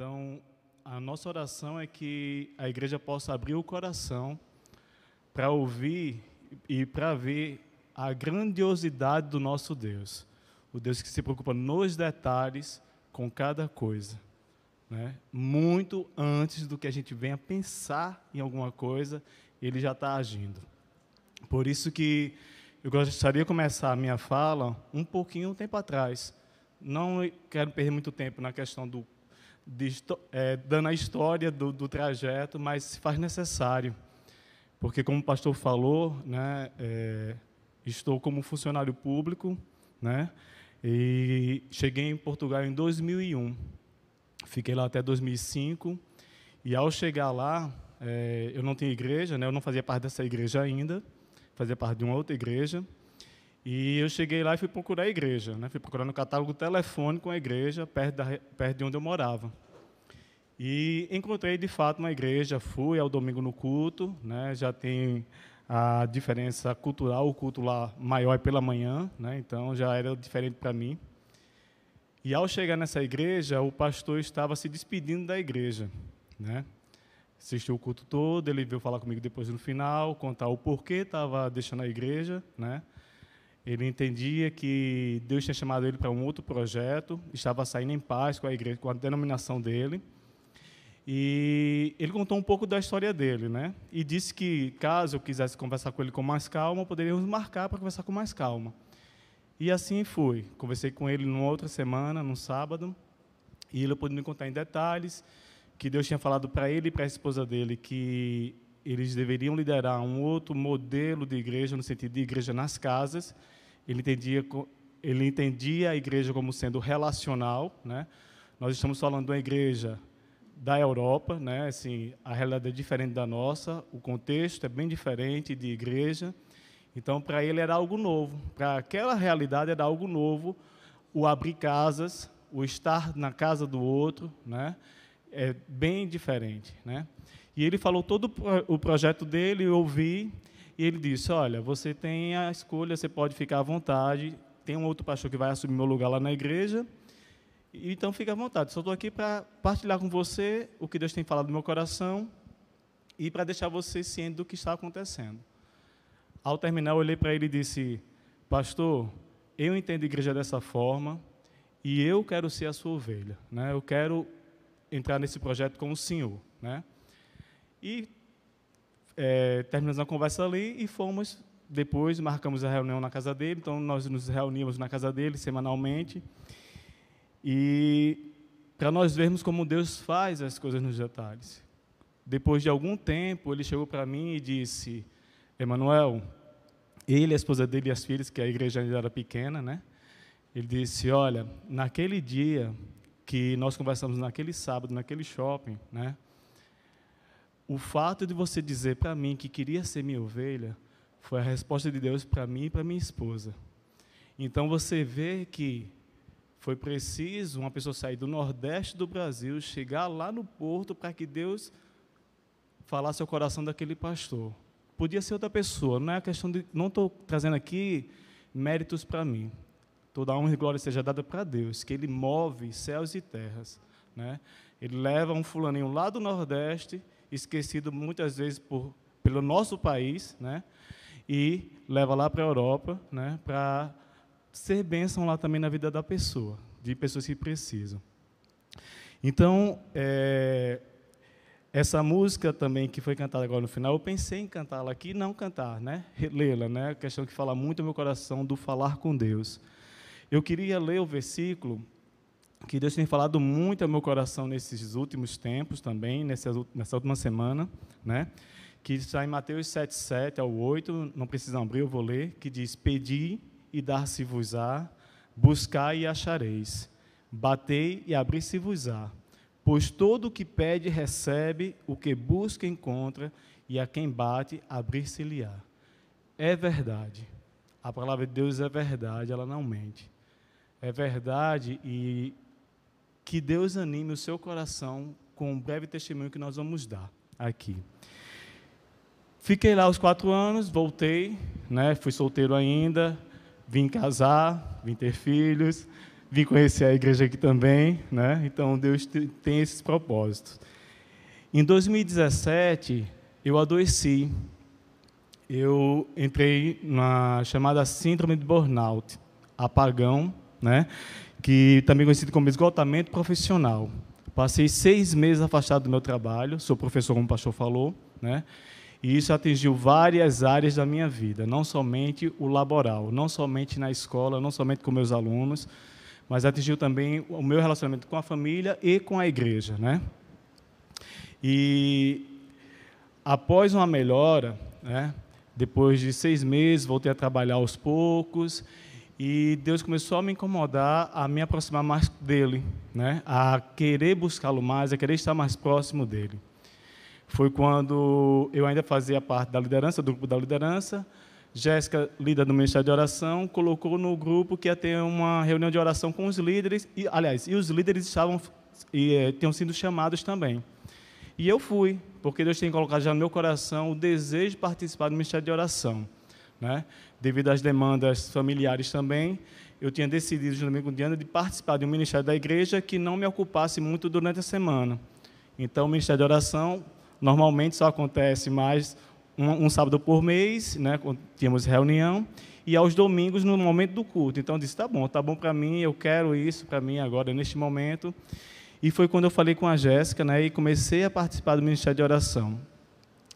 Então, a nossa oração é que a igreja possa abrir o coração para ouvir e para ver a grandiosidade do nosso Deus. O Deus que se preocupa nos detalhes com cada coisa. Né? Muito antes do que a gente venha pensar em alguma coisa, ele já está agindo. Por isso que eu gostaria de começar a minha fala um pouquinho tempo atrás. Não quero perder muito tempo na questão do de, é, dando a história do, do, trajeto, mas se faz necessário, porque como o pastor falou, né, é, estou como funcionário público, né, e cheguei em Portugal em 2001, fiquei lá até 2005, e ao chegar lá, é, eu não tinha igreja, né, eu não fazia parte dessa igreja ainda, fazia parte de uma outra igreja, e eu cheguei lá e fui procurar a igreja, né? Fui procurar no catálogo telefônico a igreja perto, da, perto de onde eu morava. E encontrei de fato uma igreja, fui ao domingo no culto, né? Já tem a diferença cultural, o culto lá maior é pela manhã, né? Então já era diferente para mim. E ao chegar nessa igreja, o pastor estava se despedindo da igreja, né? Assistiu o culto todo, ele veio falar comigo depois no final, contar o porquê estava deixando a igreja, né? Ele entendia que Deus tinha chamado ele para um outro projeto, estava saindo em paz com a igreja, com a denominação dele. E ele contou um pouco da história dele, né? E disse que caso eu quisesse conversar com ele com mais calma, poderíamos marcar para conversar com mais calma. E assim fui. Conversei com ele numa outra semana, num sábado, e ele pôde me contar em detalhes que Deus tinha falado para ele e para a esposa dele que eles deveriam liderar um outro modelo de igreja, no sentido de igreja nas casas. Ele entendia, ele entendia a igreja como sendo relacional. Né? Nós estamos falando de uma igreja da Europa, né? assim, a realidade é diferente da nossa, o contexto é bem diferente de igreja. Então, para ele era algo novo. Para aquela realidade era algo novo o abrir casas, o estar na casa do outro, né? É bem diferente, né? E ele falou todo o projeto dele, eu ouvi, e ele disse: Olha, você tem a escolha, você pode ficar à vontade. Tem um outro pastor que vai assumir meu lugar lá na igreja. Então, fique à vontade. Só estou aqui para partilhar com você o que Deus tem falado no meu coração e para deixar você ciente do que está acontecendo. Ao terminar, eu olhei para ele e disse: Pastor, eu entendo a igreja dessa forma e eu quero ser a sua ovelha. Né? Eu quero entrar nesse projeto com o Senhor. Né? E é, terminamos a conversa ali e fomos, depois marcamos a reunião na casa dele, então nós nos reunimos na casa dele semanalmente. E para nós vermos como Deus faz as coisas nos detalhes. Depois de algum tempo, ele chegou para mim e disse: Emanuel, ele, a esposa dele e as filhas, que a igreja ainda era pequena, né? Ele disse: Olha, naquele dia que nós conversamos naquele sábado, naquele shopping, né? o fato de você dizer para mim que queria ser minha ovelha foi a resposta de Deus para mim e para minha esposa. Então você vê que foi preciso uma pessoa sair do nordeste do Brasil, chegar lá no porto para que Deus falasse ao coração daquele pastor. Podia ser outra pessoa, não é a questão de. Não estou trazendo aqui méritos para mim. Toda honra e glória seja dada para Deus, que Ele move céus e terras. Né? Ele leva um fulaninho lá do Nordeste esquecido muitas vezes por, pelo nosso país, né? E leva lá para a Europa, né? Para ser bênção lá também na vida da pessoa, de pessoas que precisam. Então, é, essa música também que foi cantada agora no final, eu pensei em cantá-la aqui, não cantar, né? Lê-la, né? A questão que fala muito no meu coração do falar com Deus. Eu queria ler o versículo que Deus tem falado muito ao meu coração nesses últimos tempos também, nessa, nessa última semana, né? que está em Mateus 7, 7 ao 8, não precisa abrir, eu vou ler, que diz, Pedi e dar-se-vos-á, buscai e achareis, batei e abrir-se-vos-á, pois todo o que pede recebe, o que busca encontra, e a quem bate, abrir-se-lhe-á. É verdade, a palavra de Deus é verdade, ela não mente. É verdade e que Deus anime o seu coração com um breve testemunho que nós vamos dar aqui. Fiquei lá os quatro anos, voltei, né, fui solteiro ainda, vim casar, vim ter filhos, vim conhecer a igreja aqui também, né? Então Deus tem esses propósitos. Em 2017, eu adoeci. Eu entrei na chamada síndrome de burnout, apagão, né? Que também conhecido como esgotamento profissional. Passei seis meses afastado do meu trabalho, sou professor, como o pastor falou, né? E isso atingiu várias áreas da minha vida, não somente o laboral, não somente na escola, não somente com meus alunos, mas atingiu também o meu relacionamento com a família e com a igreja, né? E após uma melhora, né, depois de seis meses, voltei a trabalhar aos poucos e Deus começou a me incomodar, a me aproximar mais dele, né, a querer buscá-lo mais, a querer estar mais próximo dele. Foi quando eu ainda fazia parte da liderança, do grupo da liderança, Jéssica, líder do Ministério de Oração, colocou no grupo que ia ter uma reunião de oração com os líderes, e, aliás, e os líderes estavam e é, tinham sido chamados também. E eu fui, porque Deus tem colocado já no meu coração o desejo de participar do Ministério de Oração. Né? Devido às demandas familiares também, eu tinha decidido, juntamente com Diana, de participar de um ministério da igreja que não me ocupasse muito durante a semana. Então, o Ministério de Oração normalmente só acontece mais um, um sábado por mês, né, tínhamos reunião, e aos domingos no momento do culto. Então eu disse, tá bom, tá bom para mim, eu quero isso para mim agora, neste momento. E foi quando eu falei com a Jéssica, né, e comecei a participar do Ministério de Oração.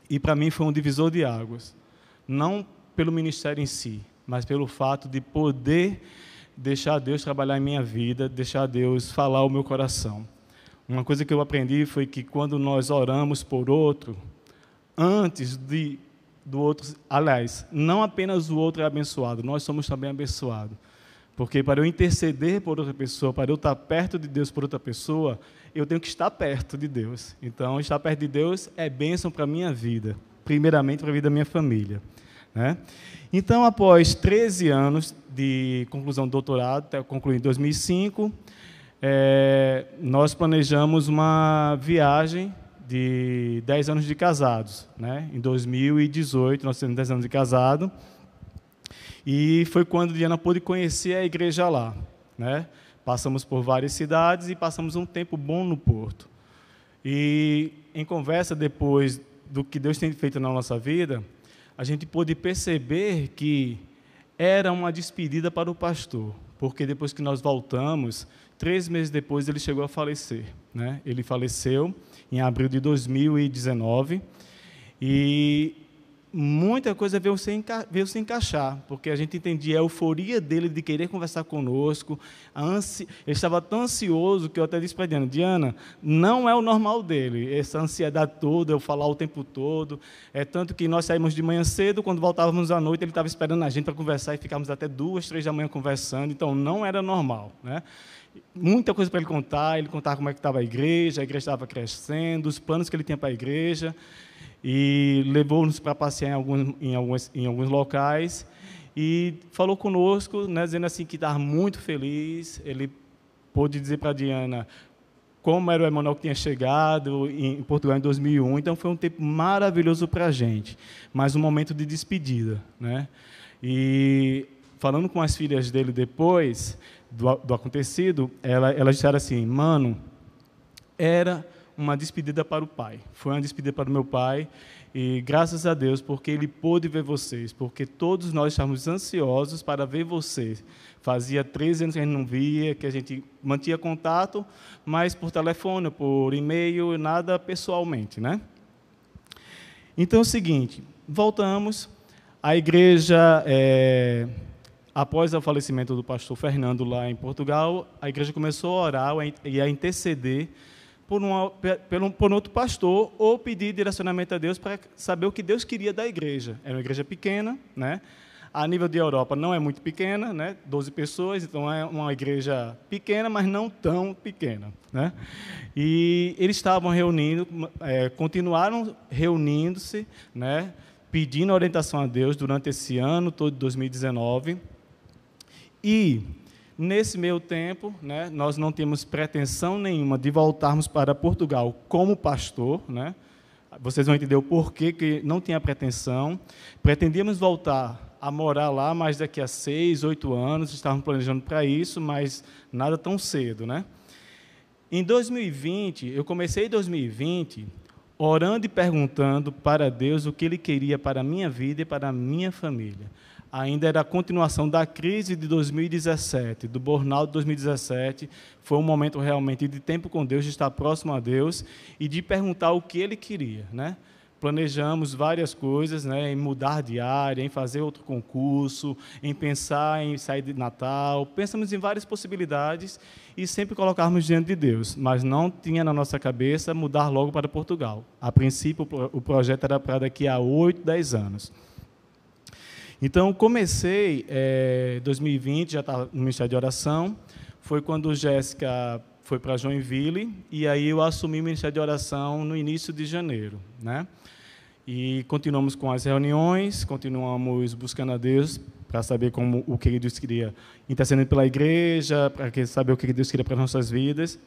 E para mim foi um divisor de águas. Não pelo ministério em si, mas pelo fato de poder deixar Deus trabalhar em minha vida, deixar Deus falar o meu coração. Uma coisa que eu aprendi foi que quando nós oramos por outro, antes de, do outro. Aliás, não apenas o outro é abençoado, nós somos também abençoados. Porque para eu interceder por outra pessoa, para eu estar perto de Deus por outra pessoa, eu tenho que estar perto de Deus. Então, estar perto de Deus é bênção para a minha vida, primeiramente para a vida da minha família. Né? Então, após 13 anos de conclusão do doutorado, até concluí em 2005, é, nós planejamos uma viagem de 10 anos de casados. Né? Em 2018, nós temos 10 anos de casado. E foi quando Diana pôde conhecer a igreja lá. Né? Passamos por várias cidades e passamos um tempo bom no Porto. E em conversa depois do que Deus tem feito na nossa vida, a gente pôde perceber que era uma despedida para o pastor, porque depois que nós voltamos, três meses depois ele chegou a falecer. Né? Ele faleceu em abril de 2019. E muita coisa veio se, veio se encaixar, porque a gente entendia a euforia dele de querer conversar conosco. Ele estava tão ansioso que eu até disse para Diana: Diana, não é o normal dele, essa ansiedade toda, eu falar o tempo todo. É tanto que nós saímos de manhã cedo, quando voltávamos à noite, ele estava esperando a gente para conversar e ficávamos até duas, três da manhã conversando, então não era normal. Né? muita coisa para ele contar. Ele contava como é que estava a igreja, a igreja estava crescendo, os planos que ele tinha para a igreja. E levou-nos para passear em alguns, em, alguns, em alguns locais. E falou conosco, né, dizendo assim que estava muito feliz. Ele pôde dizer para a Diana como era o Emanuel que tinha chegado em Portugal em 2001. Então foi um tempo maravilhoso para a gente, mas um momento de despedida. Né? E falando com as filhas dele depois, do, do acontecido, ela, elas disseram assim: mano, era uma despedida para o pai. Foi uma despedida para o meu pai. E graças a Deus, porque ele pôde ver vocês, porque todos nós estávamos ansiosos para ver vocês. Fazia 13 anos que a gente não via, que a gente mantinha contato, mas por telefone, por e-mail, nada pessoalmente, né? Então é o seguinte, voltamos. A igreja é, Após o falecimento do pastor Fernando lá em Portugal, a igreja começou a orar e a interceder por, uma, por, um, outro pastor ou pedir direcionamento a Deus para saber o que Deus queria da igreja. Era uma igreja pequena, né? A nível de Europa não é muito pequena, né? 12 pessoas, então é uma igreja pequena, mas não tão pequena, né? E eles estavam reunindo, é, continuaram reunindo-se, né? Pedindo orientação a Deus durante esse ano todo de 2019 e, nesse meio tempo, né, nós não temos pretensão nenhuma de voltarmos para Portugal como pastor, né? Vocês vão entender o porquê que não tinha pretensão. Pretendíamos voltar a morar lá, mas daqui a seis, oito anos, estávamos planejando para isso, mas nada tão cedo, né? Em 2020, eu comecei em 2020 orando e perguntando para Deus o que Ele queria para a minha vida e para a minha família. Ainda era a continuação da crise de 2017, do burnout de 2017. Foi um momento realmente de tempo com Deus, de estar próximo a Deus e de perguntar o que Ele queria, né? planejamos várias coisas, né, em mudar de área, em fazer outro concurso, em pensar em sair de Natal. Pensamos em várias possibilidades e sempre colocarmos diante de Deus, mas não tinha na nossa cabeça mudar logo para Portugal. A princípio, o projeto era para daqui a 8, 10 anos. Então, comecei, em é, 2020, já estava no Ministério de Oração, foi quando Jéssica foi para Joinville, e aí eu assumi o Ministério de Oração no início de janeiro. Né? E continuamos com as reuniões, continuamos buscando a Deus para saber como o que Deus queria, intercedendo pela igreja, para saber o que Deus queria para nossas vidas.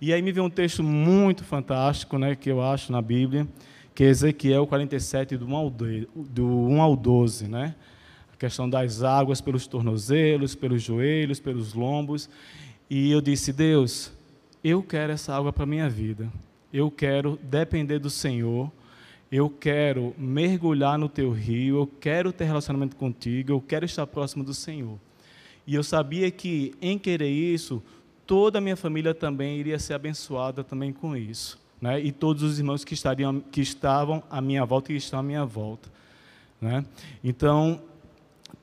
E aí me veio um texto muito fantástico, né, que eu acho na Bíblia, que Ezequiel 47 do 1 ao, do 1 ao 12, né? A questão das águas pelos tornozelos, pelos joelhos, pelos lombos. E eu disse: "Deus, eu quero essa água para minha vida. Eu quero depender do Senhor." eu quero mergulhar no teu rio, eu quero ter relacionamento contigo, eu quero estar próximo do Senhor. E eu sabia que em querer isso, toda a minha família também iria ser abençoada também com isso, né? E todos os irmãos que estariam que estavam à minha volta e estão à minha volta, né? Então,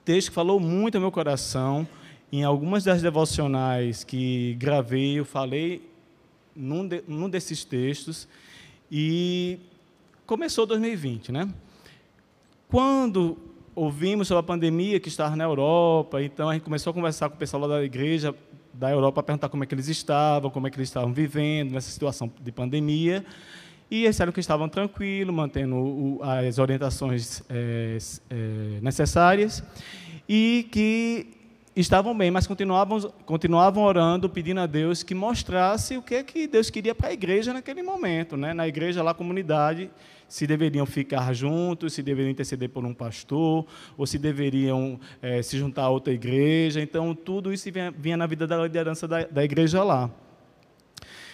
texto que falou muito ao meu coração, em algumas das devocionais que gravei, eu falei num, de, num desses textos e começou 2020, né? Quando ouvimos sobre a pandemia que estava na Europa, então a gente começou a conversar com o pessoal lá da igreja da Europa, perguntar como é que eles estavam, como é que eles estavam vivendo nessa situação de pandemia. E eles disseram que estavam tranquilos, mantendo o, as orientações é, é, necessárias e que estavam bem, mas continuavam, continuavam orando, pedindo a Deus que mostrasse o que, é que Deus queria para a igreja naquele momento, né? na igreja, lá, comunidade, se deveriam ficar juntos, se deveriam interceder por um pastor, ou se deveriam é, se juntar a outra igreja. Então, tudo isso vinha, vinha na vida da liderança da, da igreja lá.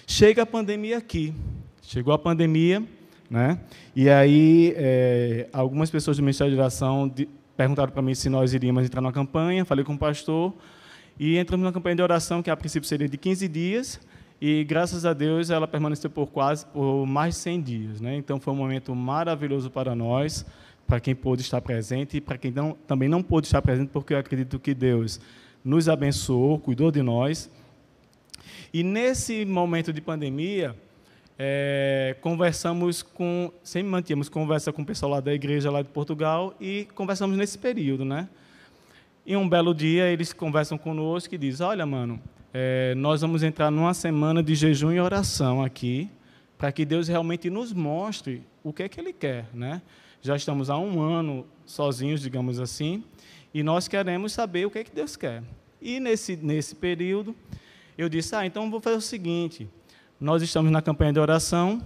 Chega a pandemia aqui. Chegou a pandemia, né? E aí, é, algumas pessoas do Ministério de Oração de, perguntaram para mim se nós iríamos entrar numa campanha. Falei com o pastor e entramos numa campanha de oração que a princípio seria de 15 dias e graças a Deus ela permaneceu por quase por mais de 100 dias, né? Então foi um momento maravilhoso para nós, para quem pôde estar presente e para quem não, também não pôde estar presente, porque eu acredito que Deus nos abençoou, cuidou de nós. E nesse momento de pandemia, é, conversamos com, sempre mantínhamos conversa com o pessoal lá da igreja lá de Portugal e conversamos nesse período, né? E um belo dia eles conversam conosco e dizem: Olha, mano, é, nós vamos entrar numa semana de jejum e oração aqui, para que Deus realmente nos mostre o que é que Ele quer. Né? Já estamos há um ano sozinhos, digamos assim, e nós queremos saber o que é que Deus quer. E nesse, nesse período, eu disse: Ah, então vou fazer o seguinte: nós estamos na campanha de oração,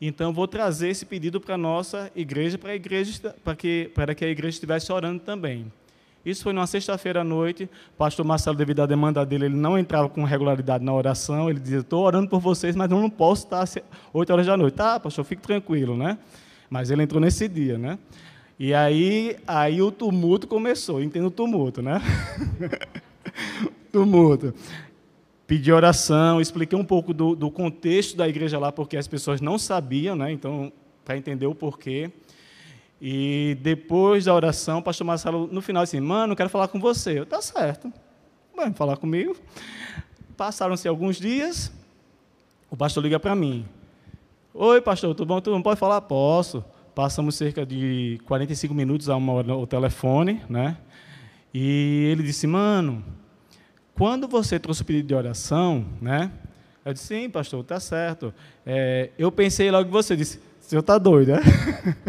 então vou trazer esse pedido para a nossa igreja, para, a igreja, para, que, para que a igreja estivesse orando também. Isso foi numa sexta-feira à noite. O pastor Marcelo, devido à demanda dele, ele não entrava com regularidade na oração. Ele dizia: Estou orando por vocês, mas eu não posso estar às 8 horas da noite. Tá, pastor, fique tranquilo, né? Mas ele entrou nesse dia, né? E aí, aí o tumulto começou. Entendo o tumulto, né? tumulto. Pedi oração, expliquei um pouco do, do contexto da igreja lá, porque as pessoas não sabiam, né? Então, para entender o porquê. E depois da oração, o pastor Marcelo, no final, assim, mano, quero falar com você. Eu, tá certo. Vai falar comigo. Passaram-se alguns dias, o pastor liga para mim. Oi, pastor, tudo bom? Tudo bom? Pode falar? Posso. Passamos cerca de 45 minutos a uma hora no telefone, né? E ele disse, mano, quando você trouxe o pedido de oração, né? Eu disse, sim, pastor, tá certo. É, eu pensei logo em você, disse, o senhor está doido, né?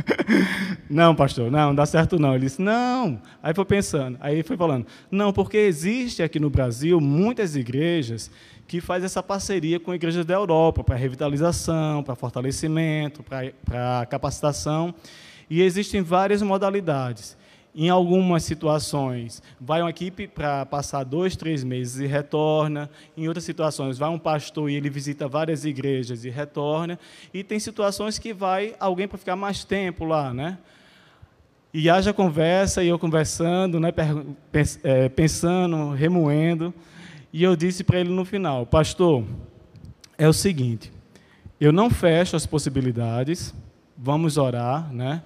não, pastor, não, não dá certo não. Ele disse, não. Aí foi pensando, aí foi falando, não, porque existe aqui no Brasil muitas igrejas que fazem essa parceria com igrejas da Europa para revitalização, para fortalecimento, para capacitação, e existem várias modalidades. Em algumas situações, vai uma equipe para passar dois, três meses e retorna. Em outras situações, vai um pastor e ele visita várias igrejas e retorna. E tem situações que vai alguém para ficar mais tempo lá, né? E haja conversa, e eu conversando, né, é, pensando, remoendo. E eu disse para ele no final: Pastor, é o seguinte, eu não fecho as possibilidades, vamos orar, né?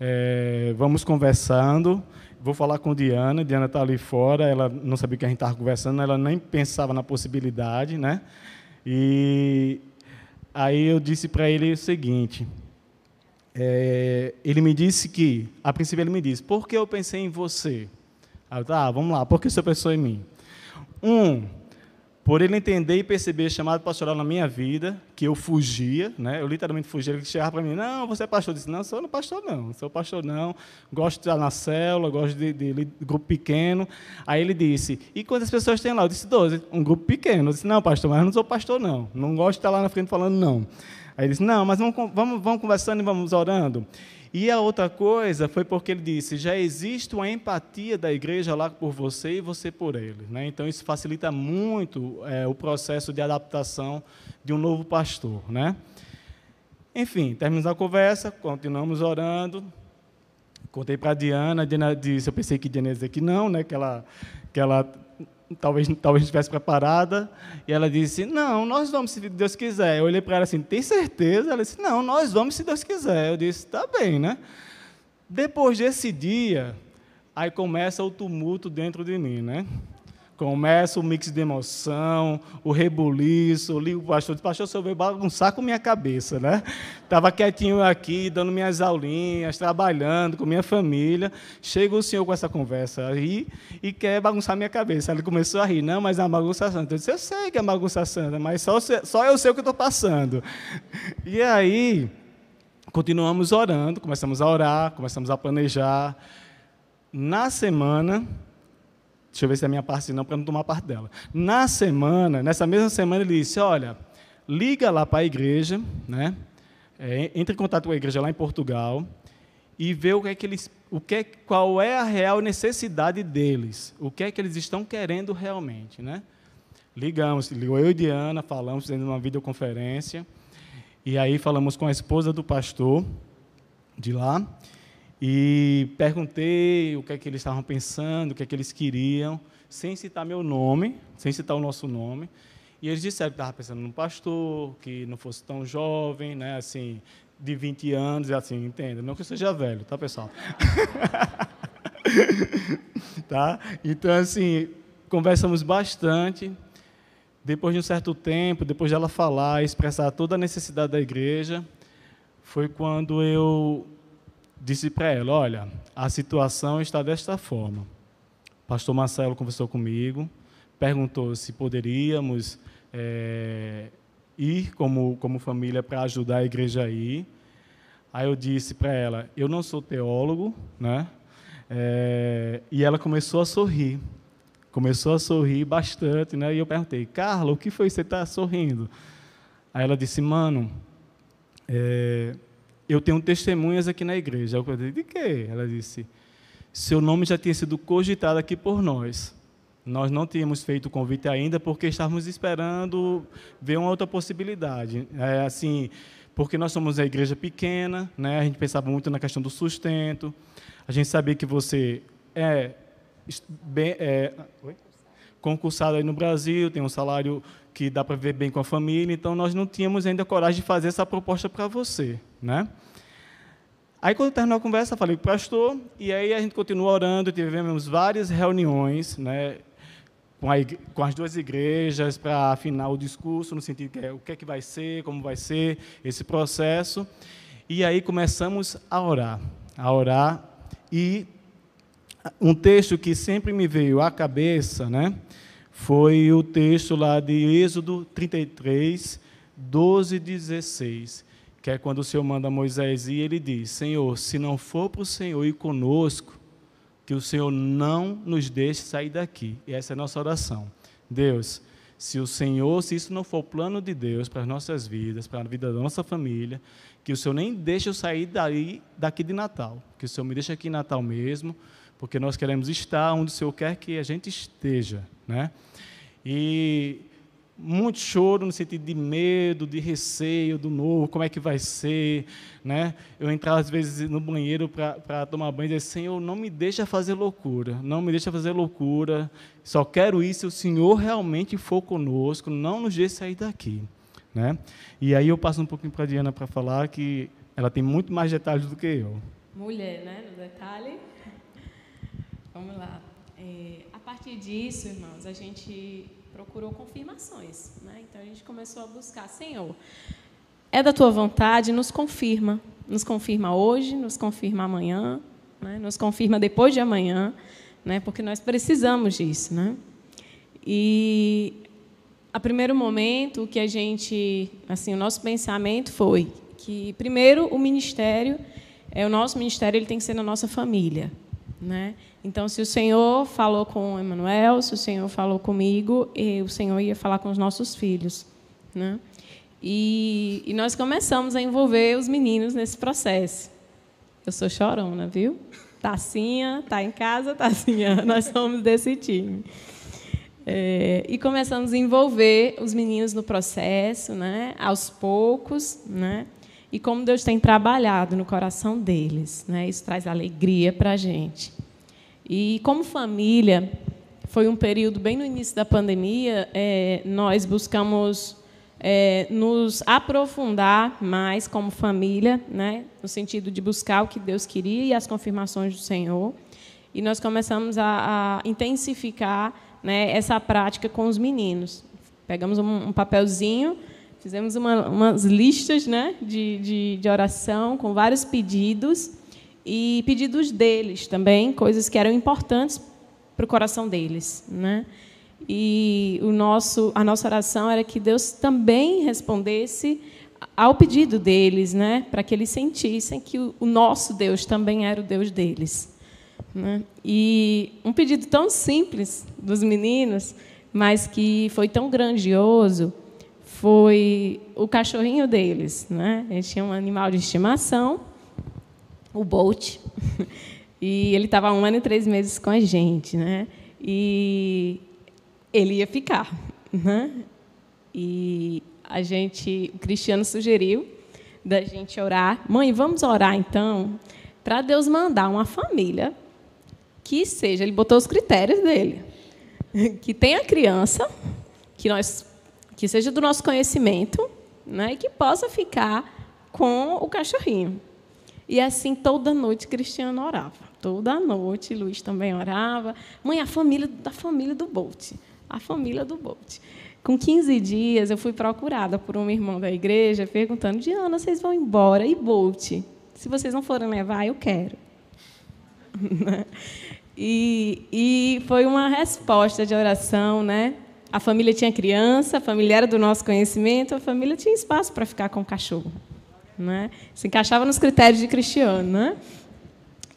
É, vamos conversando. Vou falar com Diana. Diana está ali fora. Ela não sabia que a gente estava conversando. Ela nem pensava na possibilidade, né? E aí eu disse para ele o seguinte. É, ele me disse que, a princípio ele me disse, por que eu pensei em você? Eu, tá, vamos lá, por que você pensou em mim? Um, por ele entender e perceber chamado pastoral na minha vida, que eu fugia, né? eu literalmente fugia, ele chegava para mim, não, você é pastor. Eu disse, não, sou pastor não, sou pastor não, gosto de estar na célula, gosto de, de, de, grupo pequeno. Aí ele disse, e quantas pessoas tem lá? Eu disse, 12, um grupo pequeno. Eu disse, não, pastor, mas eu não sou pastor não, não gosto de estar lá na frente falando não. Aí ele disse, não, mas vamos, vamos, vamos conversando e vamos orando. E a outra coisa foi porque ele disse: já existe uma empatia da igreja lá por você e você por ele. Né? Então, isso facilita muito é, o processo de adaptação de um novo pastor. Né? Enfim, terminamos a conversa, continuamos orando. Contei para a Diana, a Diana disse: eu pensei que Diana ia dizer que não, né? que, ela, que ela talvez talvez estivesse preparada, e ela disse: "Não, nós vamos se Deus quiser". Eu olhei para ela assim: "Tem certeza?". Ela disse: "Não, nós vamos se Deus quiser". Eu disse: "Tá bem, né?". Depois desse dia, aí começa o tumulto dentro de mim, né? Começa o mix de emoção, o rebuliço. Eu ligo o pastor, disse, pastor, o senhor veio bagunçar com minha cabeça, né? Estava quietinho aqui, dando minhas aulinhas, trabalhando com minha família. Chega o senhor com essa conversa aí e quer bagunçar minha cabeça. Ele começou a rir, não, mas é uma bagunça santa. Eu disse, eu sei que é uma bagunça santa, mas só, só eu sei o que estou passando. E aí, continuamos orando, começamos a orar, começamos a planejar. Na semana, Deixa eu ver se é a minha parte não, para não tomar parte dela. Na semana, nessa mesma semana, ele disse: Olha, liga lá para a igreja, né? É, entre em contato com a igreja lá em Portugal e vê o que é que eles, o que é, qual é a real necessidade deles, o que é que eles estão querendo realmente, né? Ligamos, ligou eu e Diana, falamos, fazendo uma videoconferência, e aí falamos com a esposa do pastor de lá, e perguntei o que é que eles estavam pensando, o que é que eles queriam, sem citar meu nome, sem citar o nosso nome. E eles disseram que estavam pensando num pastor, que não fosse tão jovem, né, assim, de 20 anos, e assim, entenda, não que eu seja velho, tá, pessoal? tá? Então, assim, conversamos bastante. Depois de um certo tempo, depois de ela falar, expressar toda a necessidade da igreja, foi quando eu disse para ela: Olha, a situação está desta forma. O pastor Marcelo conversou comigo, perguntou se poderíamos é, ir como, como família para ajudar a igreja a ir. Aí eu disse para ela: Eu não sou teólogo, né? É, e ela começou a sorrir. Começou a sorrir bastante, né? E eu perguntei: Carla, o que foi que você está sorrindo? Aí ela disse: Mano, é, eu tenho testemunhas aqui na igreja. Eu falei, de quê? Ela disse, seu nome já tinha sido cogitado aqui por nós. Nós não tínhamos feito o convite ainda porque estávamos esperando ver uma outra possibilidade. É, assim, porque nós somos a igreja pequena, né? a gente pensava muito na questão do sustento, a gente sabia que você é, bem, é concursado aí no Brasil, tem um salário que dá para viver bem com a família, então nós não tínhamos ainda coragem de fazer essa proposta para você, né? Aí quando terminou a conversa, falei para o pastor, e aí a gente continuou orando, tivemos várias reuniões, né, com, a, com as duas igrejas para afinar o discurso, no sentido que é, o que é que vai ser, como vai ser esse processo, e aí começamos a orar, a orar, e um texto que sempre me veio à cabeça, né, foi o texto lá de Êxodo 33, 12 e 16, que é quando o Senhor manda Moisés ir, ele diz: Senhor, se não for para o Senhor ir conosco, que o Senhor não nos deixe sair daqui. E essa é a nossa oração. Deus, se o Senhor, se isso não for o plano de Deus para as nossas vidas, para a vida da nossa família, que o Senhor nem deixe eu sair daí, daqui de Natal, que o Senhor me deixe aqui em Natal mesmo, porque nós queremos estar onde o Senhor quer que a gente esteja, né? E muito choro no sentido de medo, de receio do novo, como é que vai ser, né? Eu entrava às vezes no banheiro para tomar banho e dizer, Senhor, não me deixa fazer loucura, não me deixa fazer loucura, só quero isso se o Senhor realmente for conosco, não nos deixe sair daqui, né? E aí eu passo um pouquinho para a Diana para falar que ela tem muito mais detalhes do que eu. Mulher, né, no detalhe. Vamos lá. É, a partir disso, irmãos, a gente procurou confirmações. Né? Então a gente começou a buscar, Senhor, é da tua vontade, nos confirma. Nos confirma hoje, nos confirma amanhã, né? nos confirma depois de amanhã, né? porque nós precisamos disso. Né? E a primeiro momento, o que a gente, assim, o nosso pensamento foi que primeiro o ministério, é o nosso ministério, ele tem que ser na nossa família, né? Então, se o Senhor falou com Emanuel, se o Senhor falou comigo, o Senhor ia falar com os nossos filhos. Né? E, e nós começamos a envolver os meninos nesse processo. Eu sou chorona, viu? Tacinha, tá em casa, Tacinha. Nós somos desse time. É, e começamos a envolver os meninos no processo, né? aos poucos, né? e como Deus tem trabalhado no coração deles. Né? Isso traz alegria para a gente. E como família, foi um período bem no início da pandemia, é, nós buscamos é, nos aprofundar mais como família, né, no sentido de buscar o que Deus queria e as confirmações do Senhor. E nós começamos a, a intensificar né, essa prática com os meninos. Pegamos um, um papelzinho, fizemos uma, umas listas né, de, de, de oração com vários pedidos e pedidos deles também, coisas que eram importantes para o coração deles, né? E o nosso, a nossa oração era que Deus também respondesse ao pedido deles, né? Para que eles sentissem que o, nosso Deus também era o Deus deles. Né? E um pedido tão simples dos meninos, mas que foi tão grandioso, foi o cachorrinho deles. Né? Eles tinham um animal de estimação o Bolt. E ele estava um ano e três meses com a gente, né? E ele ia ficar, né? E a gente, o Cristiano sugeriu da gente orar. Mãe, vamos orar então para Deus mandar uma família que seja, ele botou os critérios dele, que tenha criança, que nós que seja do nosso conhecimento, né, e que possa ficar com o cachorrinho. E assim, toda noite, Cristiano orava. Toda noite, Luiz também orava. Mãe, a família da família do Bolt. A família do Bolt. Com 15 dias, eu fui procurada por um irmão da igreja, perguntando: Diana, vocês vão embora? E Bolt? Se vocês não forem levar, eu quero. e, e foi uma resposta de oração, né? A família tinha criança, a família era do nosso conhecimento, a família tinha espaço para ficar com o cachorro né? Se encaixava nos critérios de Cristiano, né?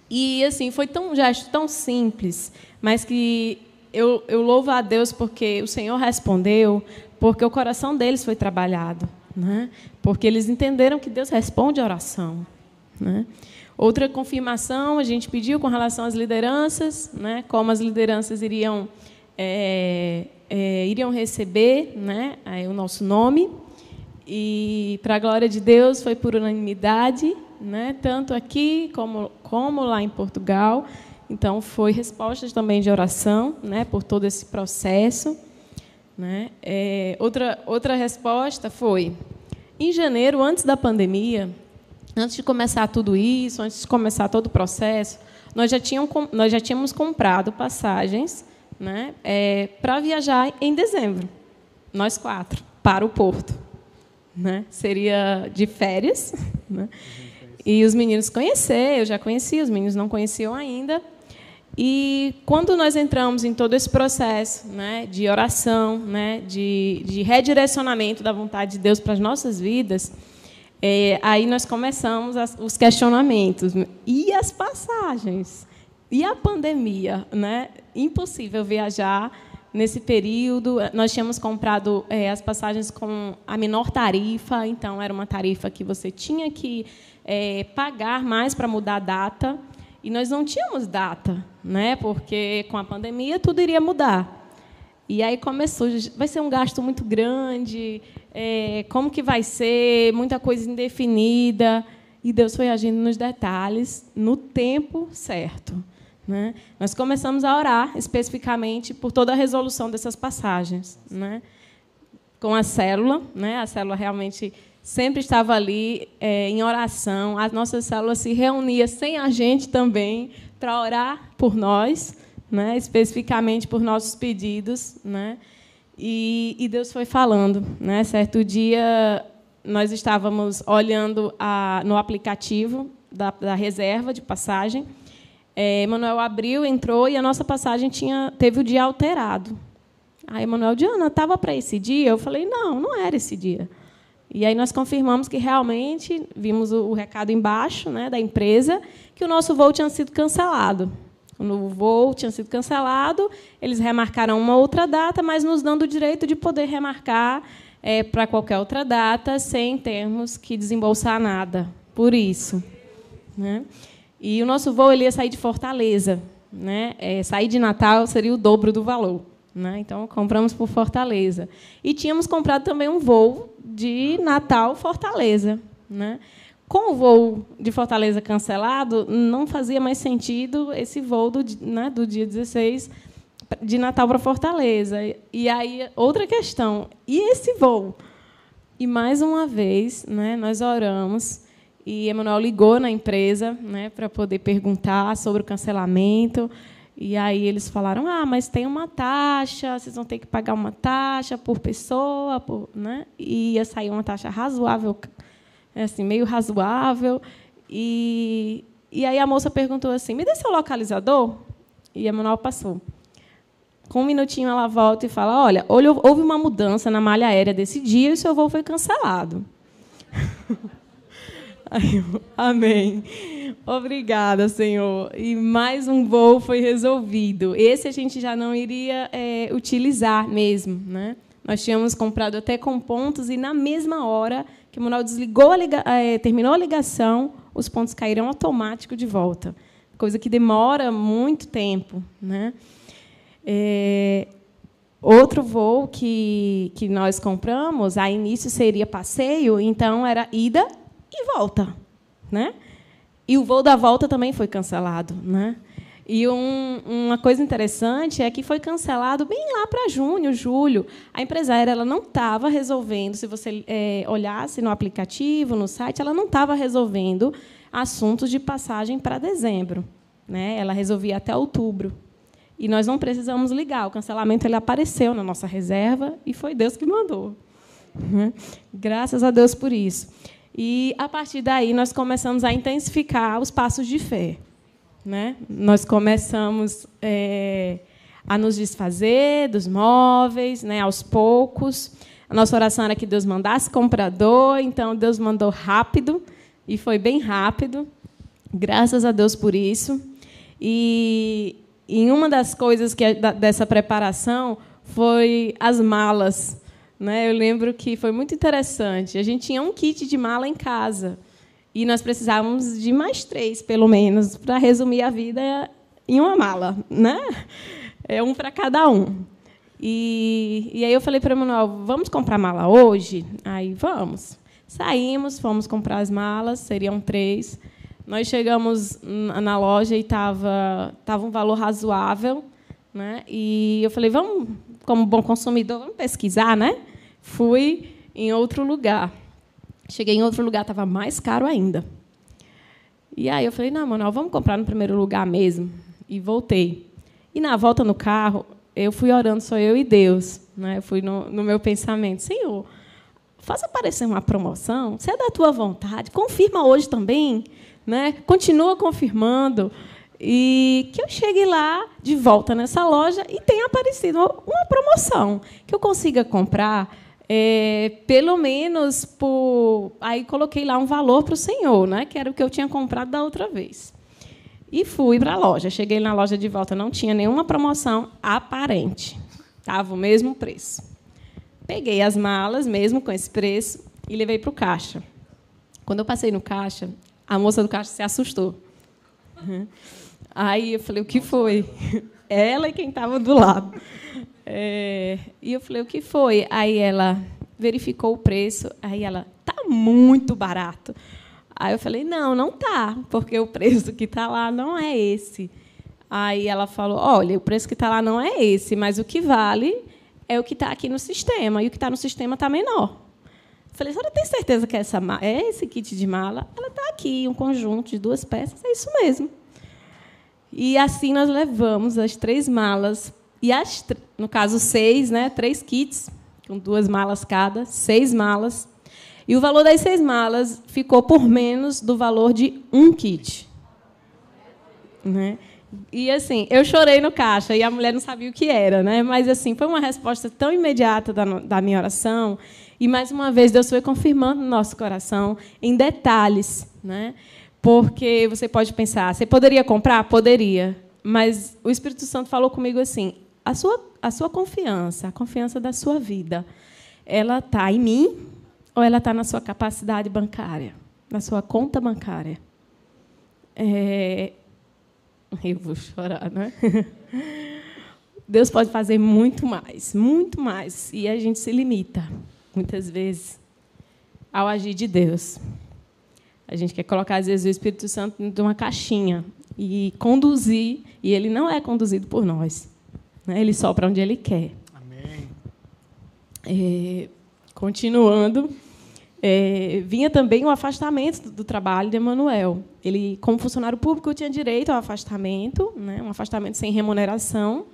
E assim foi tão um gesto tão simples, mas que eu, eu louvo a Deus porque o Senhor respondeu, porque o coração deles foi trabalhado, né? Porque eles entenderam que Deus responde a oração, né? Outra confirmação a gente pediu com relação às lideranças, né? Como as lideranças iriam é, é, iriam receber, né? O nosso nome e, para a glória de Deus, foi por unanimidade, né? tanto aqui como, como lá em Portugal. Então, foi resposta também de oração né? por todo esse processo. Né? É, outra, outra resposta foi: em janeiro, antes da pandemia, antes de começar tudo isso, antes de começar todo o processo, nós já, tínhamos, nós já tínhamos comprado passagens né, é, para viajar em dezembro, nós quatro, para o Porto né? Seria de férias, né? E os meninos conhecer, eu já conhecia, os meninos não conheciam ainda. E quando nós entramos em todo esse processo né, de oração, né, de, de redirecionamento da vontade de Deus para as nossas vidas, é, aí nós começamos as, os questionamentos. E as passagens? E a pandemia? Né? Impossível viajar Nesse período, nós tínhamos comprado é, as passagens com a menor tarifa, então era uma tarifa que você tinha que é, pagar mais para mudar a data. E nós não tínhamos data, né? Porque com a pandemia tudo iria mudar. E aí começou, vai ser um gasto muito grande, é, como que vai ser, muita coisa indefinida. E Deus foi agindo nos detalhes, no tempo certo. Né? Nós começamos a orar especificamente por toda a resolução dessas passagens. Né? Com a célula, né? a célula realmente sempre estava ali é, em oração, a nossa célula se reunia sem a gente também para orar por nós, né? especificamente por nossos pedidos. Né? E, e Deus foi falando. Né? Certo dia, nós estávamos olhando a, no aplicativo da, da, reserva de passagem. É, Emanuel abriu, entrou e a nossa passagem tinha, teve o dia alterado. Aí Emanuel, Diana, estava para esse dia? Eu falei, não, não era esse dia. E aí nós confirmamos que realmente vimos o, o recado embaixo né, da empresa que o nosso voo tinha sido cancelado. O voo tinha sido cancelado, eles remarcaram uma outra data, mas nos dando o direito de poder remarcar é, para qualquer outra data, sem termos que desembolsar nada. Por isso. Né? E o nosso voo ele ia sair de Fortaleza. Né? É, sair de Natal seria o dobro do valor. Né? Então, compramos por Fortaleza. E tínhamos comprado também um voo de Natal Fortaleza. Né? Com o voo de Fortaleza cancelado, não fazia mais sentido esse voo do, né, do dia 16 de Natal para Fortaleza. E aí, outra questão, e esse voo? E, mais uma vez, né, nós oramos, e Emanuel ligou na empresa né, para poder perguntar sobre o cancelamento. E aí eles falaram: ah, mas tem uma taxa, vocês vão ter que pagar uma taxa por pessoa, por, né? e ia sair uma taxa razoável, assim, meio razoável. E, e aí a moça perguntou assim: me dê seu localizador? E Emanuel passou. Com um minutinho ela volta e fala: Olha, houve uma mudança na malha aérea desse dia e o seu voo foi cancelado. Amém. Obrigada, Senhor. E mais um voo foi resolvido. Esse a gente já não iria é, utilizar mesmo. Né? Nós tínhamos comprado até com pontos e, na mesma hora que o Manuel desligou a liga, é, terminou a ligação, os pontos caíram automático de volta. Coisa que demora muito tempo. Né? É, outro voo que, que nós compramos, a início seria passeio, então era ida e volta. Né? E o voo da volta também foi cancelado. Né? E um, uma coisa interessante é que foi cancelado bem lá para junho, julho. A empresária ela não estava resolvendo, se você é, olhasse no aplicativo, no site, ela não estava resolvendo assuntos de passagem para dezembro. Né? Ela resolvia até outubro. E nós não precisamos ligar. O cancelamento ele apareceu na nossa reserva e foi Deus que mandou. Uhum. Graças a Deus por isso. E, a partir daí, nós começamos a intensificar os passos de fé. Né? Nós começamos é, a nos desfazer dos móveis, né, aos poucos. A nossa oração era que Deus mandasse comprador, então Deus mandou rápido, e foi bem rápido. Graças a Deus por isso. E e uma das coisas que dessa preparação foi as malas. Né? Eu lembro que foi muito interessante. A gente tinha um kit de mala em casa e nós precisávamos de mais três, pelo menos, para resumir a vida em uma mala, né? É um para cada um. E, e aí eu falei para o Manuel, vamos comprar mala hoje? Aí vamos. Saímos, fomos comprar as malas, seriam três. Nós chegamos na loja e estava tava um valor razoável, né? E eu falei, vamos, como bom consumidor, vamos pesquisar, né? Fui em outro lugar. Cheguei em outro lugar, estava mais caro ainda. E aí eu falei, não, Manuel, vamos comprar no primeiro lugar mesmo. E voltei. E na volta no carro, eu fui orando, sou eu e Deus. Né? Eu fui no, no meu pensamento, Senhor, faça aparecer uma promoção, se é da tua vontade, confirma hoje também né? Continua confirmando e que eu chegue lá de volta nessa loja e tenha aparecido uma promoção que eu consiga comprar é, pelo menos por aí coloquei lá um valor para o senhor, né? Que era o que eu tinha comprado da outra vez. E fui para a loja. Cheguei na loja de volta, não tinha nenhuma promoção aparente. Estava o mesmo preço. Peguei as malas, mesmo com esse preço, e levei para o caixa. Quando eu passei no caixa, a moça do caixa se assustou. Aí eu falei, o que foi? Ela e quem estava do lado. É, e eu falei, o que foi? Aí ela verificou o preço, aí ela, tá muito barato. Aí eu falei, não, não tá, porque o preço que está lá não é esse. Aí ela falou, olha, o preço que está lá não é esse, mas o que vale é o que está aqui no sistema, e o que está no sistema está menor. Eu falei, senhora tem certeza que é, essa, é esse kit de mala? Ela está aqui, um conjunto de duas peças, é isso mesmo. E assim nós levamos as três malas, e as, no caso, seis, né, três kits, com duas malas cada, seis malas. E o valor das seis malas ficou por menos do valor de um kit. Né? E assim, eu chorei no caixa e a mulher não sabia o que era, né? Mas assim, foi uma resposta tão imediata da, da minha oração. E mais uma vez Deus foi confirmando no nosso coração em detalhes, né? Porque você pode pensar, você poderia comprar? Poderia. Mas o Espírito Santo falou comigo assim: a sua, a sua confiança, a confiança da sua vida, ela está em mim ou ela está na sua capacidade bancária, na sua conta bancária? É... Eu vou chorar, né? Deus pode fazer muito mais, muito mais. E a gente se limita, muitas vezes, ao agir de Deus. A gente quer colocar, às vezes, o Espírito Santo dentro de uma caixinha e conduzir, e ele não é conduzido por nós. Né? Ele sopra onde ele quer. Amém. É, continuando, é, vinha também o afastamento do, trabalho de Emanuel. Ele, como funcionário público, tinha direito ao afastamento, né? um afastamento sem remuneração,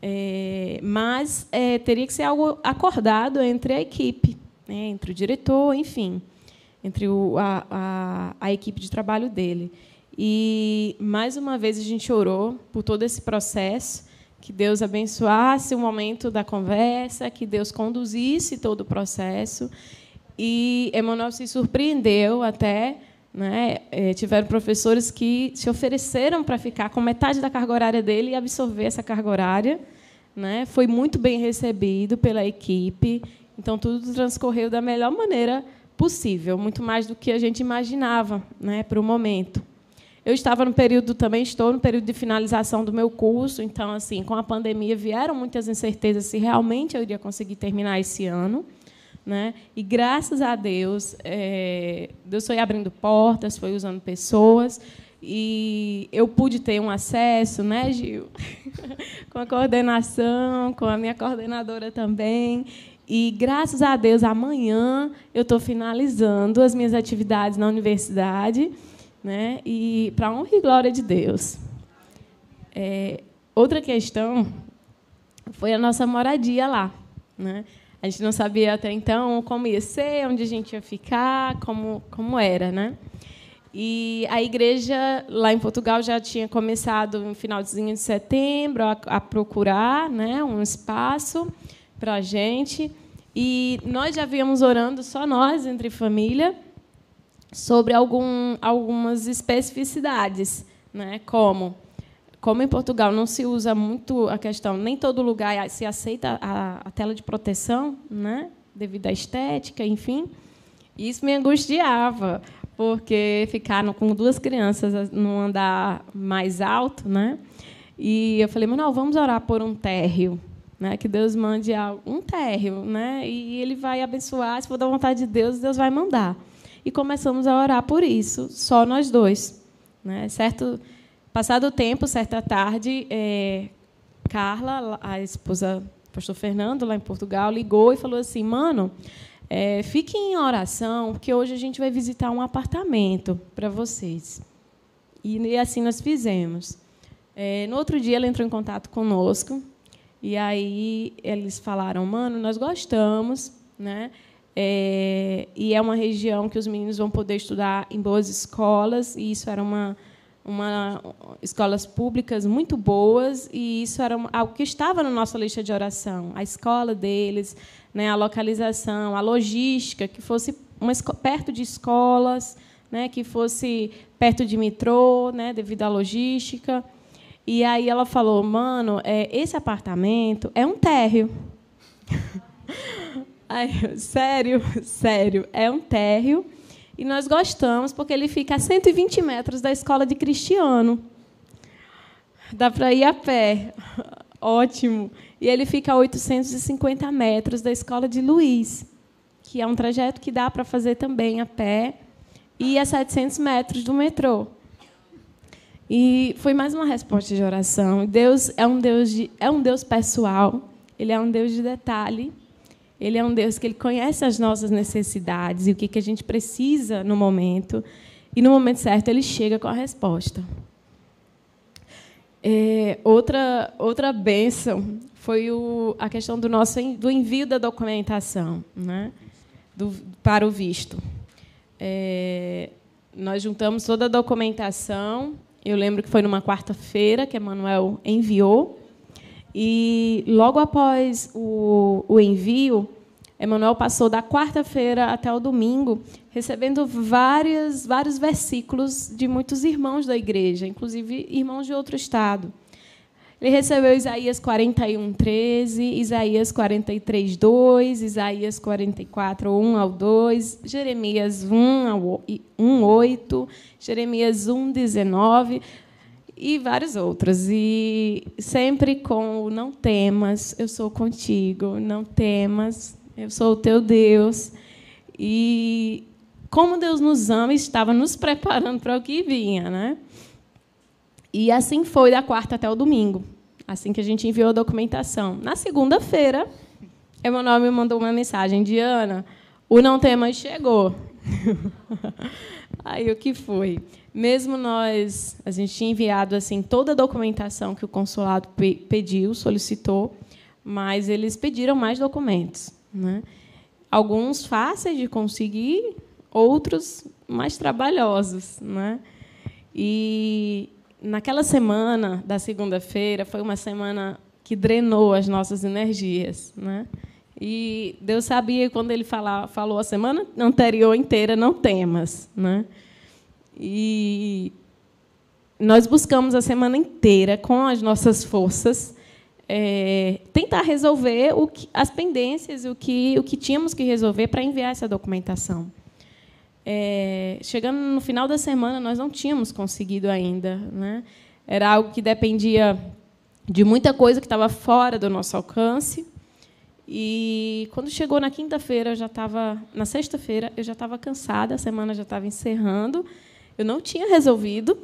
é, mas é, teria que ser algo acordado entre a equipe, né? entre o diretor, enfim entre o, a, a, a equipe de trabalho dele. E, mais uma vez, a gente orou por todo esse processo, que Deus abençoasse o momento da conversa, que Deus conduzisse todo o processo. E Emmanuel se surpreendeu até. Né? É, tiveram professores que se ofereceram para ficar com metade da carga horária dele e absorver essa carga horária. Né? Foi muito bem recebido pela equipe. Então, tudo transcorreu da melhor maneira possível, muito mais do que a gente imaginava né, para o momento. Eu estava no período, também estou no período de finalização do meu curso, então, assim, com a pandemia vieram muitas incertezas se realmente eu iria conseguir terminar esse ano. Né? E, graças a Deus, é, Deus foi abrindo portas, foi usando pessoas, e eu pude ter um acesso, né, Gil? com a coordenação, com a minha coordenadora também. E, graças a Deus, amanhã eu estou finalizando as minhas atividades na universidade, né? e para honra e glória de Deus. É, outra questão foi a nossa moradia lá. Né? A gente não sabia até então como ia ser, onde a gente ia ficar, como, como era. Né? E a igreja lá em Portugal já tinha começado no finalzinho de setembro a, a procurar né, um espaço para a gente. E nós já víamos orando, só nós, entre família, sobre algum, algumas especificidades, né? como como em Portugal não se usa muito a questão, nem todo lugar se aceita a, a tela de proteção, né? devido à estética, enfim. Isso me angustiava, porque ficaram com duas crianças no andar mais alto, né? E eu falei, mas não, vamos orar por um térreo né? Que Deus mande um térreo, né? E ele vai abençoar. Se for da vontade de Deus, Deus vai mandar. E começamos a orar por isso, só nós dois, né? Certo? Passado o tempo, certa tarde, é, Carla, a esposa do pastor Fernando, lá em Portugal, ligou e falou assim: Mano, é, fiquem em oração, porque hoje a gente vai visitar um apartamento para vocês. E, e, assim nós fizemos. É, no outro dia, ela entrou em contato conosco e aí eles falaram, mano, nós gostamos, né? É, e é uma região que os meninos vão poder estudar em boas escolas, e isso era uma, uma escolas públicas muito boas, e isso era algo que estava na nossa lista de oração. A escola deles, né, a localização, a logística, que fosse uma, perto de escolas, né, que fosse perto de metrô, né, devido à logística. E aí ela falou, mano, é, esse apartamento é um térreo. Sério, sério, é um térreo. E nós gostamos porque ele fica a 120 metros da escola de Cristiano. Dá para ir a pé. Ótimo. E ele fica a 850 metros da escola de Luiz, que é um trajeto que dá para fazer também a pé, e a 700 metros do metrô. E foi mais uma resposta de oração. Deus é um Deus de, é um Deus pessoal. Ele é um Deus de detalhe. Ele é um Deus que ele conhece as nossas necessidades e o que que a gente precisa no momento. E no momento certo ele chega com a resposta. É, outra outra bênção foi o, a questão do nosso do envio da documentação, né, do, para o visto. É, nós juntamos toda a documentação eu lembro que foi numa quarta-feira que Emanuel enviou. E logo após o, o envio, Emanuel passou da quarta-feira até o domingo recebendo vários, vários versículos de muitos irmãos da igreja, inclusive irmãos de outro estado. Ele recebeu Isaías 41, 13, Isaías 43, 2, Isaías 44, 1 ao 2, Jeremias 1, ao 1 8, Jeremias 1, 19 e vários outros. E sempre com o não temas, eu sou contigo, não temas, eu sou o teu Deus. E como Deus nos ama, estava nos preparando para o que vinha, né? E assim foi da quarta até o domingo, assim que a gente enviou a documentação. Na segunda-feira, Emanuel me mandou uma mensagem: Diana, o não tema chegou. Aí o que foi? Mesmo nós, a gente tinha enviado assim toda a documentação que o consulado pediu, solicitou, mas eles pediram mais documentos, né? Alguns fáceis de conseguir, outros mais trabalhosos, né? E naquela semana da segunda-feira foi uma semana que drenou as nossas energias, né? E Deus sabia quando Ele fala, falou a semana anterior inteira não temas, né? E nós buscamos a semana inteira com as nossas forças é, tentar resolver o que, as pendências, o que o que tínhamos que resolver para enviar essa documentação. É, chegando no final da semana, nós não tínhamos conseguido ainda. Né? Era algo que dependia de muita coisa que estava fora do nosso alcance. E quando chegou na quinta-feira, eu já estava, na sexta-feira, eu já estava cansada, a semana já estava encerrando. Eu não tinha resolvido,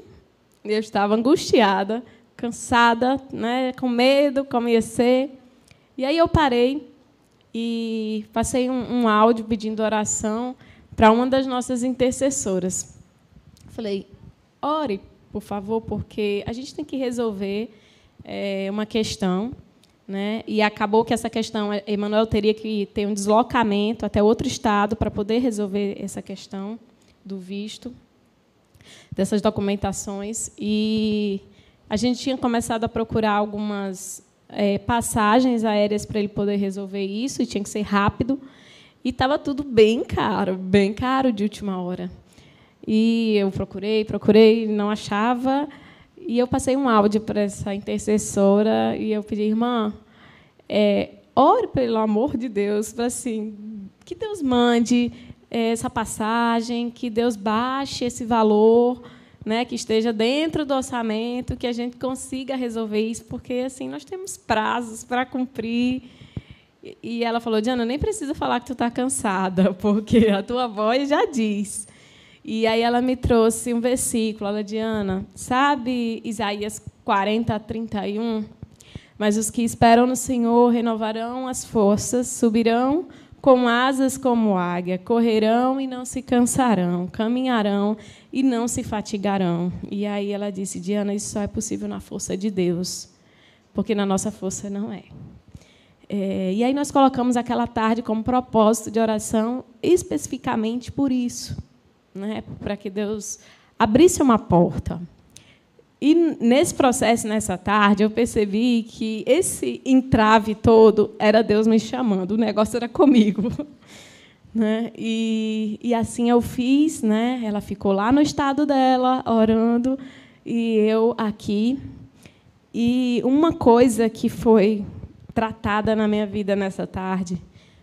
eu estava angustiada, cansada, né, com medo, como ia ser. E aí eu parei e passei um, um áudio pedindo oração para uma das nossas intercessoras. Falei, ore, por favor, porque a gente tem que resolver é, uma questão. Né? E acabou que essa questão, Emanuel teria que ter um deslocamento até outro estado para poder resolver essa questão do visto, dessas documentações. E a gente tinha começado a procurar algumas é, passagens aéreas para ele poder resolver isso, e tinha que ser rápido. E estava tudo bem caro, bem caro de última hora. E eu procurei, procurei, não achava. E eu passei um áudio para essa intercessora e eu pedi, irmã, é, ore pelo amor de Deus, para assim, que Deus mande essa passagem, que Deus baixe esse valor, né, que esteja dentro do orçamento, que a gente consiga resolver isso, porque assim nós temos prazos para cumprir. E ela falou, Diana, nem precisa falar que tu está cansada, porque a tua voz já diz. E aí ela me trouxe um versículo, ela, Diana, sabe Isaías 40, 31? Mas os que esperam no Senhor renovarão as forças, subirão com asas como águia, correrão e não se cansarão, caminharão e não se fatigarão. E aí ela disse, Diana, isso só é possível na força de Deus, porque na nossa força não é. É, e aí nós colocamos aquela tarde como propósito de oração especificamente por isso, né? para que Deus abrisse uma porta. E nesse processo, nessa tarde, eu percebi que esse entrave todo era Deus me chamando, o negócio era comigo. Né? E, e assim eu fiz, né? ela ficou lá no estado dela, orando, e eu aqui. E uma coisa que foi tratada na minha vida nessa tarde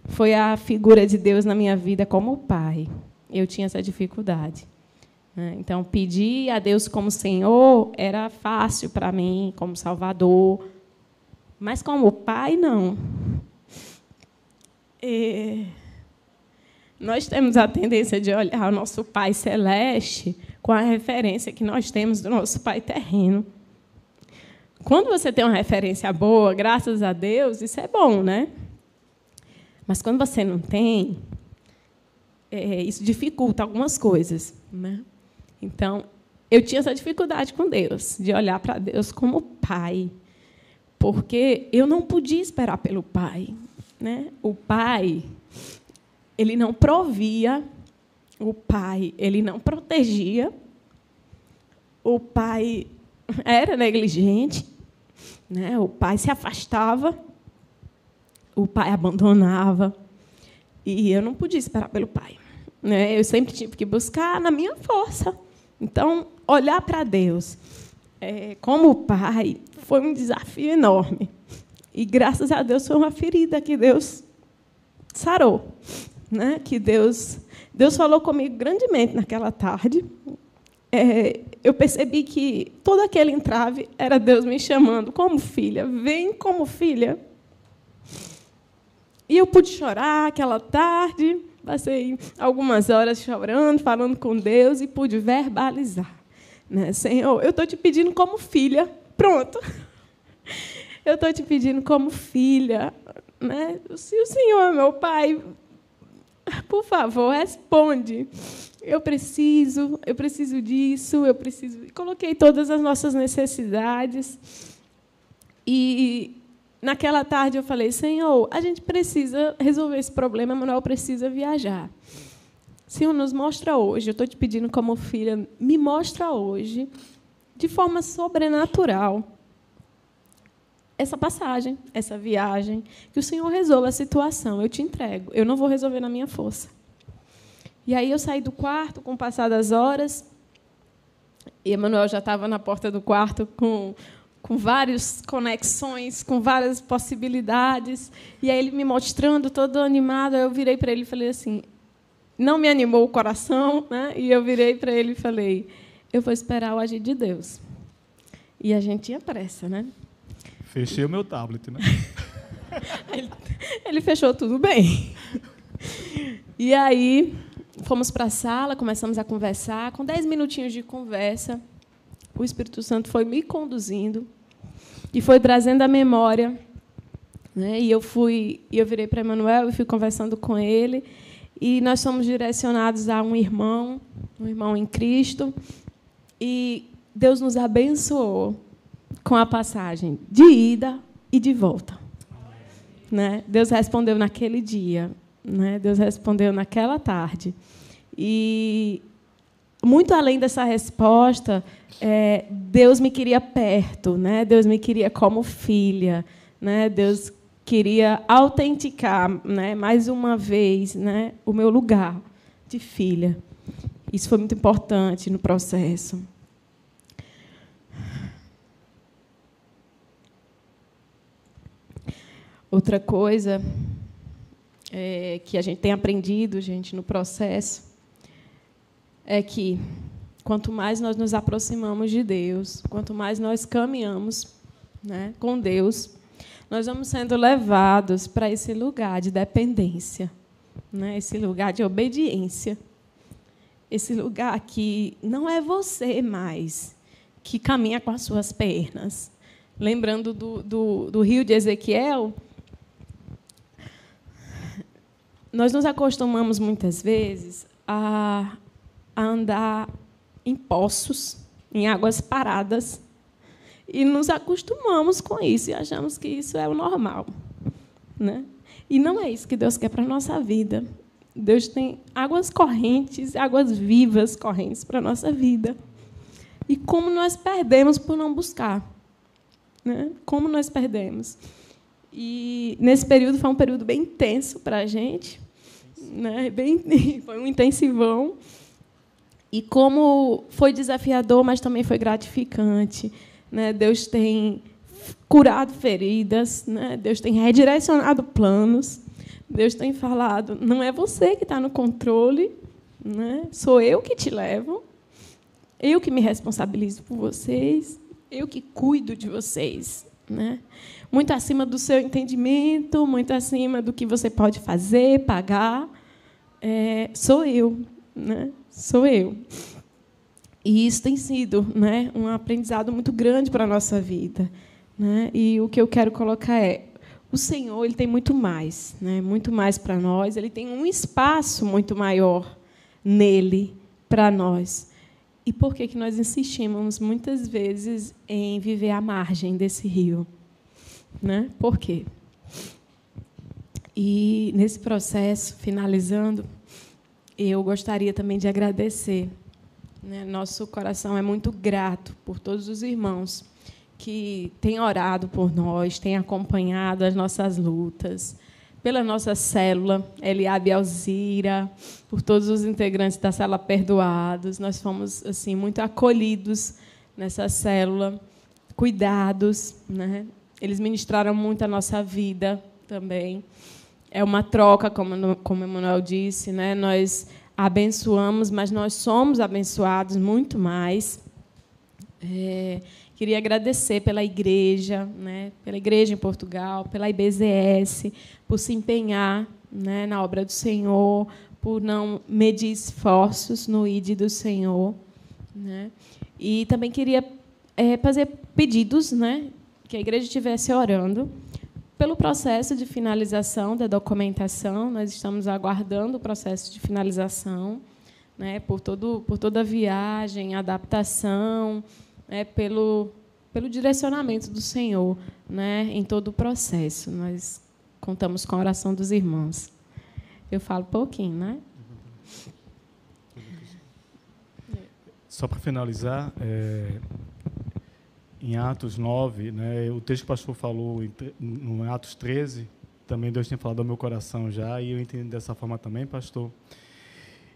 foi a figura de Deus na minha vida como pai. eu tinha essa dificuldade. Né? Então, pedir a Deus como Senhor era fácil para mim, como Salvador, mas como Pai, não. E nós temos a tendência de olhar o nosso Pai celeste com a referência que nós temos do nosso Pai terreno. Quando você tem uma referência boa, graças a Deus, isso é bom, né? Mas quando você não tem, é, isso dificulta algumas coisas, né? Então, eu tinha essa dificuldade com Deus, de olhar para Deus como Pai, porque eu não podia esperar pelo Pai, né? O Pai, ele não provia, o Pai, ele não protegia, o Pai era negligente, né? O pai se afastava, o pai abandonava, e eu não podia esperar pelo pai. Né? Eu sempre tive que buscar na minha força. Então, olhar para Deus é, como pai foi um desafio enorme. E graças a Deus foi uma ferida que Deus sarou, né? Que Deus Deus falou comigo grandemente naquela tarde é, eu percebi que todo aquele entrave era Deus me chamando como filha, vem como filha. E eu pude chorar aquela tarde, passei algumas horas chorando, falando com Deus e pude verbalizar. Né? Senhor, eu estou te pedindo como filha, pronto. Eu estou te pedindo como filha. Né? Se o Senhor é meu pai, por favor, responde eu preciso, eu preciso disso, eu preciso. Coloquei todas as nossas necessidades. E naquela tarde eu falei: Senhor, a gente precisa resolver esse problema, Manuel precisa viajar. Senhor, nos mostra hoje. Eu estou te pedindo como filha, me mostra hoje, de forma sobrenatural, essa passagem, essa viagem, que o Senhor resolva a situação. Eu te entrego. Eu não vou resolver na minha força. E aí eu saí do quarto com passadas horas, e Emanuel já estava na porta do quarto com, com várias conexões, com várias possibilidades. E aí ele me mostrando todo animado, eu virei para ele e falei assim, não me animou o coração, né? E eu virei para ele e falei, eu vou esperar o agir de Deus. E a gente tinha pressa, né? Fechei o meu tablet, né? ele, ele fechou tudo bem. E aí fomos para a sala, começamos a conversar. Com dez minutinhos de conversa, o Espírito Santo foi me conduzindo e foi trazendo a memória. Né? E eu fui, eu virei para Emanuel e fui conversando com ele. E nós somos direcionados a um irmão, um irmão em Cristo. E Deus nos abençoou com a passagem de ida e de volta. Né? Deus respondeu naquele dia. Né? Deus respondeu naquela tarde. E, muito além dessa resposta, é, Deus me queria perto, né? Deus me queria como filha, né? Deus queria autenticar, né? Mais uma vez, né? O meu lugar de filha. Isso foi muito importante no processo. Outra coisa é, que a gente tem aprendido, gente, no processo, é que quanto mais nós nos aproximamos de Deus, quanto mais nós caminhamos né, com Deus, nós vamos sendo levados para esse lugar de dependência, né, esse lugar de obediência, esse lugar que não é você mais que caminha com as suas pernas. Lembrando do, do, do rio de Ezequiel, nós nos acostumamos muitas vezes a, a andar em poços, em águas paradas, e nos acostumamos com isso e achamos que isso é o normal. Né? E não é isso que Deus quer para a nossa vida. Deus tem águas correntes, águas vivas correntes para a nossa vida. E como nós perdemos por não buscar. Né? Como nós perdemos. E nesse período foi um período bem intenso para a gente, né? Bem, foi um intensivão. E como foi desafiador, mas também foi gratificante. Né? Deus tem curado feridas, né? Deus tem redirecionado planos, Deus tem falado, não é você que está no controle, né? Sou eu que te levo, eu que me responsabilizo por vocês, eu que cuido de vocês, né? Muito acima do seu entendimento, muito acima do que você pode fazer, pagar, é, sou eu, né? Sou eu. E isso tem sido, né, um aprendizado muito grande para a nossa vida, né? E o que eu quero colocar é o Senhor ele tem muito mais, né? muito mais para nós, ele tem um espaço muito maior nele para nós. E por que, que nós insistimos muitas vezes em viver à margem desse rio? Né? Por quê? E nesse processo, finalizando, eu gostaria também de agradecer. Né? Nosso coração é muito grato por todos os irmãos que têm orado por nós, têm acompanhado as nossas lutas, pela nossa célula, Eliabe Alzira, por todos os integrantes da célula Perdoados. Nós fomos assim muito acolhidos nessa célula, cuidados, né? Eles ministraram muito a nossa vida também. É uma troca, como como Emanuel disse, né? Nós abençoamos, mas nós somos abençoados muito mais. É, Queria agradecer pela igreja, né, pela igreja em Portugal, pela IBZS, por se empenhar né, na obra do Senhor, por não medir esforços no ID do Senhor. Né? E também queria é, fazer pedidos, né, que a igreja estivesse orando pelo processo de finalização da documentação. Nós estamos aguardando o processo de finalização, né, por, todo, por toda a viagem, adaptação, né, pelo, pelo direcionamento do Senhor né, em todo o processo. Nós contamos com a oração dos irmãos. Eu falo pouquinho, né? Só para finalizar, é, em Atos 9, né, o texto que o pastor falou em, Atos 13, também Deus tem falado ao meu coração já, e eu entendo dessa forma também, pastor.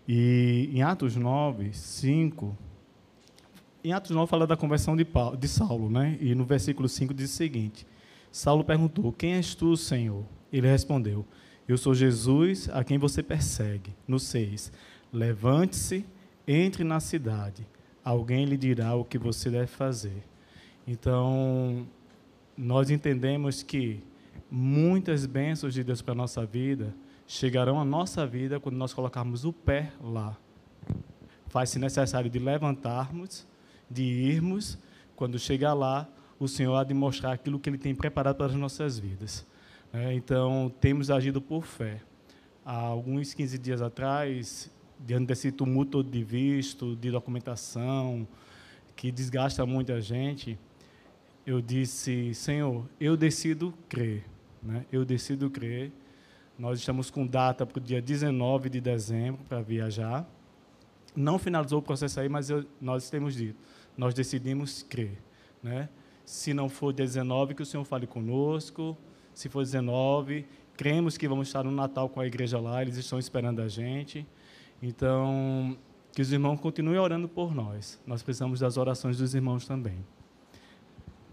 E em Atos 9, 5, em Atos 9 fala da conversão de, Paulo, de Saulo, né? E no versículo 5 diz o seguinte: Saulo perguntou: Quem és tu, Senhor? Ele respondeu: Eu sou Jesus, a quem você persegue. No 6: Levante-se, entre na cidade. Alguém lhe dirá o que você deve fazer. Então, nós entendemos que muitas bênçãos de Deus para a nossa vida chegarão à nossa vida quando nós colocarmos o pé lá. Faz-se necessário de levantarmos de irmos, quando chegar lá, o Senhor há de mostrar aquilo que Ele tem preparado para as nossas vidas. É, então, temos agido por fé. Há alguns 15 dias atrás, diante desse tumulto de visto, de documentação, que desgasta muito a gente, eu disse, Senhor, eu decido crer. Né? Eu decido crer. Nós estamos com data para o dia 19 de dezembro para viajar. Não finalizou o processo aí, mas eu, nós temos dito nós decidimos crer. Né? Se não for 19, que o Senhor fale conosco. Se for 19, cremos que vamos estar no Natal com a igreja lá, eles estão esperando a gente. Então, que os irmãos continuem orando por nós. Nós precisamos das orações dos irmãos também.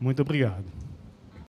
Muito obrigado.